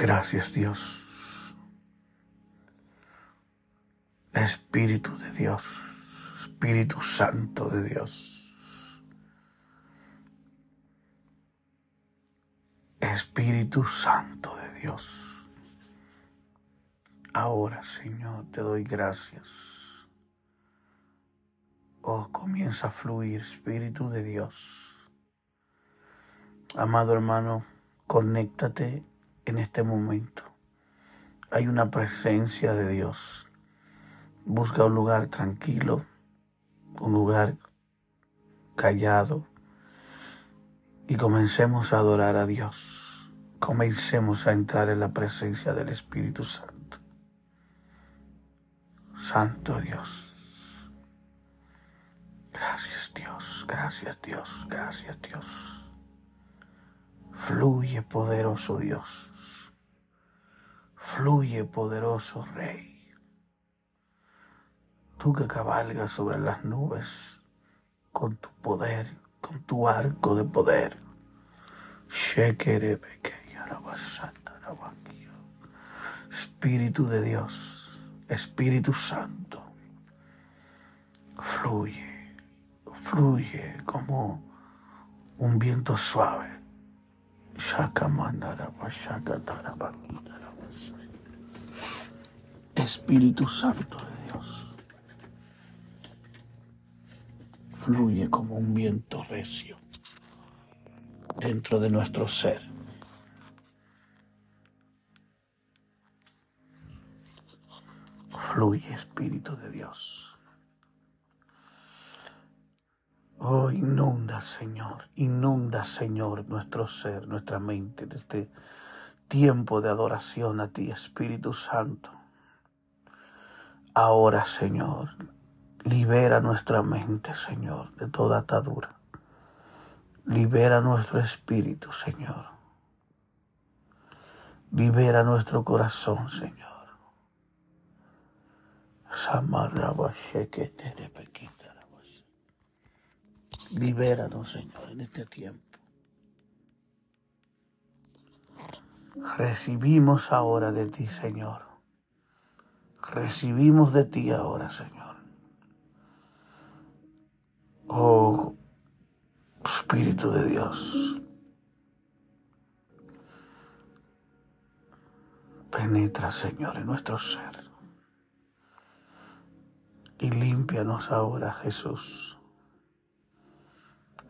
Gracias Dios. Espíritu de Dios, Espíritu Santo de Dios. Espíritu Santo de Dios. Ahora, Señor, te doy gracias. Oh, comienza a fluir, Espíritu de Dios. Amado hermano, conéctate en este momento. Hay una presencia de Dios. Busca un lugar tranquilo, un lugar callado y comencemos a adorar a Dios. Comencemos a entrar en la presencia del Espíritu Santo. Santo Dios. Gracias Dios, gracias Dios, gracias Dios. Fluye poderoso Dios. Fluye, poderoso Rey. Tú que cabalgas sobre las nubes con tu poder, con tu arco de poder. Espíritu de Dios, Espíritu Santo, fluye, fluye como un viento suave. Espíritu Santo de Dios, fluye como un viento recio dentro de nuestro ser. Fluye, Espíritu de Dios. Oh, inunda, Señor, inunda, Señor, nuestro ser, nuestra mente, de este tiempo de adoración a ti, Espíritu Santo. Ahora, Señor, libera nuestra mente, Señor, de toda atadura. Libera nuestro espíritu, Señor. Libera nuestro corazón, Señor. Libéranos, Señor, en este tiempo. Recibimos ahora de ti, Señor recibimos de ti ahora, Señor. Oh Espíritu de Dios, penetra, Señor, en nuestro ser y límpianos ahora, Jesús.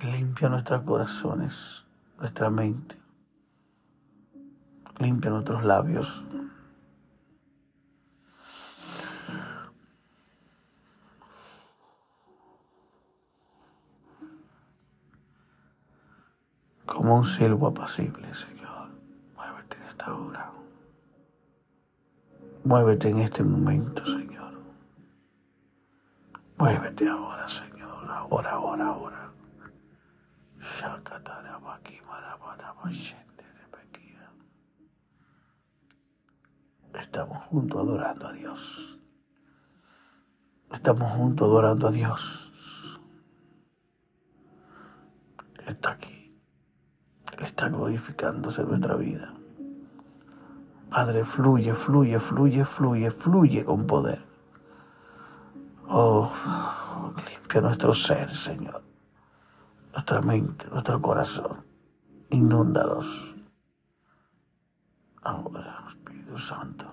Limpia nuestros corazones, nuestra mente. Limpia nuestros labios. Como un silbo apacible, Señor. Muévete en esta hora. Muévete en este momento, Señor. Muévete ahora, Señor. Ahora, ahora, ahora. Estamos juntos adorando a Dios. Estamos juntos adorando a Dios. Está aquí está glorificándose nuestra vida. Padre, fluye, fluye, fluye, fluye, fluye con poder. Oh, limpia nuestro ser, Señor. Nuestra mente, nuestro corazón. Inúndalos. Ahora, Espíritu Santo.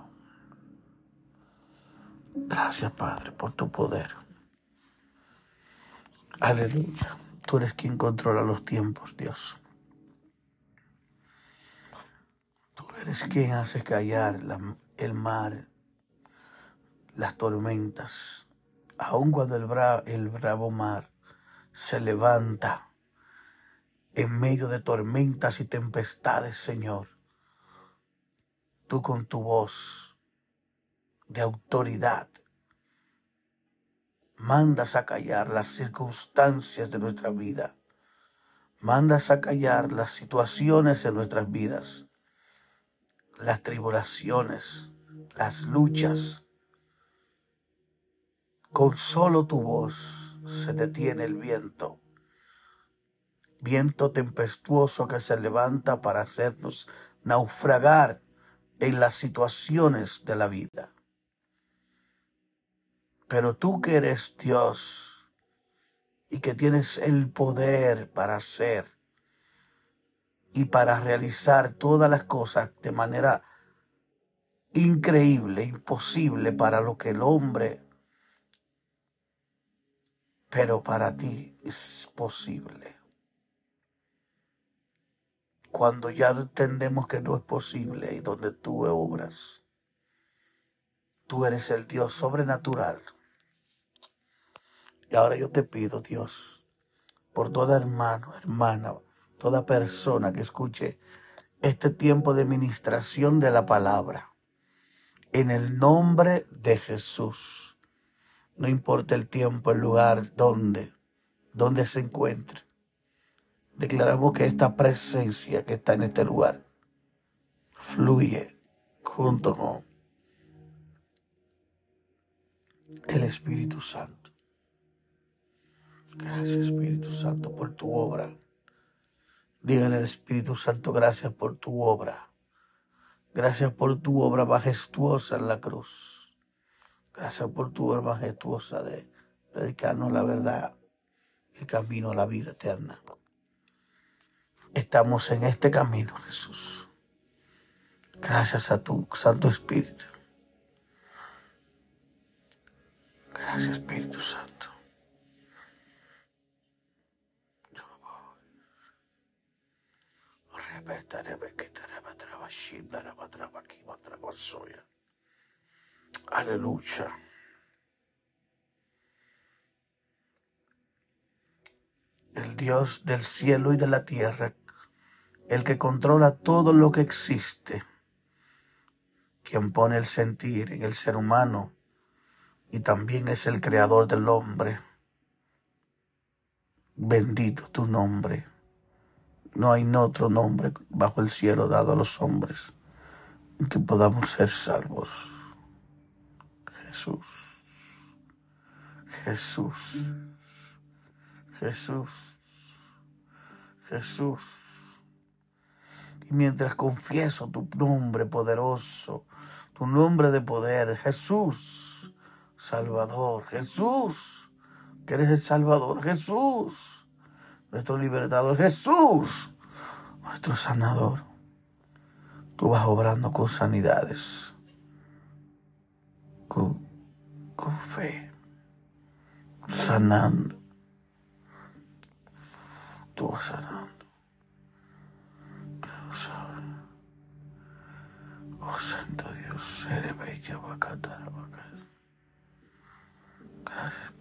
Gracias, Padre, por tu poder. Aleluya. Tú eres quien controla los tiempos, Dios. Eres quien hace callar el mar, las tormentas, aun cuando el, el bravo mar se levanta en medio de tormentas y tempestades, Señor. Tú con tu voz de autoridad mandas a callar las circunstancias de nuestra vida. Mandas a callar las situaciones de nuestras vidas las tribulaciones, las luchas. Con solo tu voz se detiene el viento, viento tempestuoso que se levanta para hacernos naufragar en las situaciones de la vida. Pero tú que eres Dios y que tienes el poder para hacer y para realizar todas las cosas de manera increíble, imposible para lo que el hombre, pero para ti es posible. Cuando ya entendemos que no es posible y donde tú obras, tú eres el Dios sobrenatural. Y ahora yo te pido, Dios, por toda hermano, hermana, toda persona que escuche este tiempo de ministración de la palabra, en el nombre de Jesús. No importa el tiempo, el lugar, donde, donde se encuentre. Declaramos que esta presencia que está en este lugar fluye junto con el Espíritu Santo. Gracias Espíritu Santo por tu obra. Dígale al Espíritu Santo gracias por tu obra. Gracias por tu obra majestuosa en la cruz. Gracias por tu obra majestuosa de predicarnos la verdad, el camino a la vida eterna. Estamos en este camino, Jesús. Gracias a tu Santo Espíritu. Aleluya. El Dios del cielo y de la tierra, el que controla todo lo que existe, quien pone el sentir en el ser humano y también es el creador del hombre. Bendito tu nombre. No hay otro nombre bajo el cielo dado a los hombres que podamos ser salvos. Jesús, Jesús, Jesús, Jesús. Y mientras confieso tu nombre poderoso, tu nombre de poder, Jesús, Salvador, Jesús, que eres el Salvador, Jesús nuestro libertador, Jesús, nuestro sanador. Tú vas obrando con sanidades, con, fe, sanando. Tú vas sanando. Oh Santo Dios, eres bella, Gracias,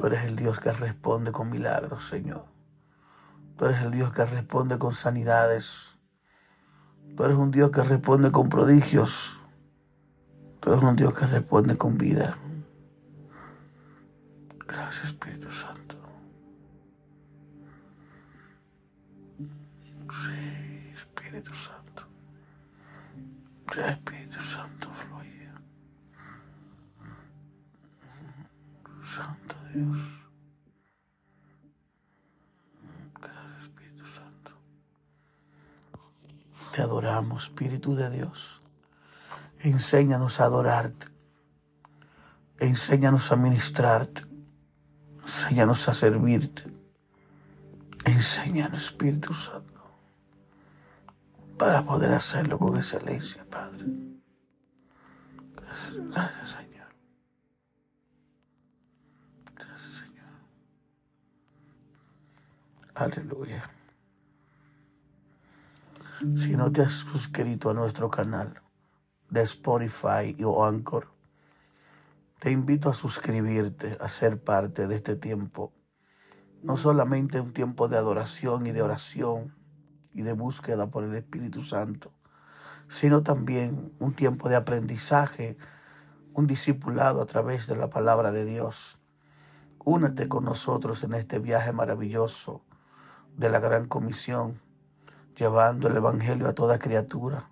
Tú eres el Dios que responde con milagros, Señor. Tú eres el Dios que responde con sanidades. Tú eres un Dios que responde con prodigios. Tú eres un Dios que responde con vida. Gracias, Espíritu Santo. Sí, Espíritu Santo. Espíritu Santo fluye. Dios. Gracias, Espíritu Santo. Te adoramos, Espíritu de Dios. Enséñanos a adorarte. Enséñanos a ministrarte. Enséñanos a servirte. Enséñanos, Espíritu Santo, para poder hacerlo con excelencia, Padre. Gracias, Señor. Aleluya. Si no te has suscrito a nuestro canal de Spotify o Anchor, te invito a suscribirte, a ser parte de este tiempo. No solamente un tiempo de adoración y de oración y de búsqueda por el Espíritu Santo, sino también un tiempo de aprendizaje, un discipulado a través de la palabra de Dios. Únete con nosotros en este viaje maravilloso de la gran comisión, llevando el Evangelio a toda criatura,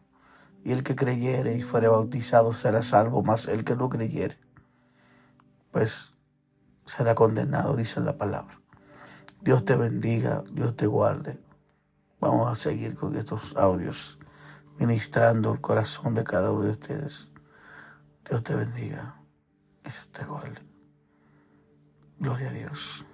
Y el que creyere y fuere bautizado será salvo, mas el que no creyere, pues será condenado, dice la palabra. Dios te bendiga, Dios te guarde. Vamos a seguir con estos audios, ministrando el corazón de cada uno de ustedes. Dios te bendiga y te guarde. Gloria a Dios.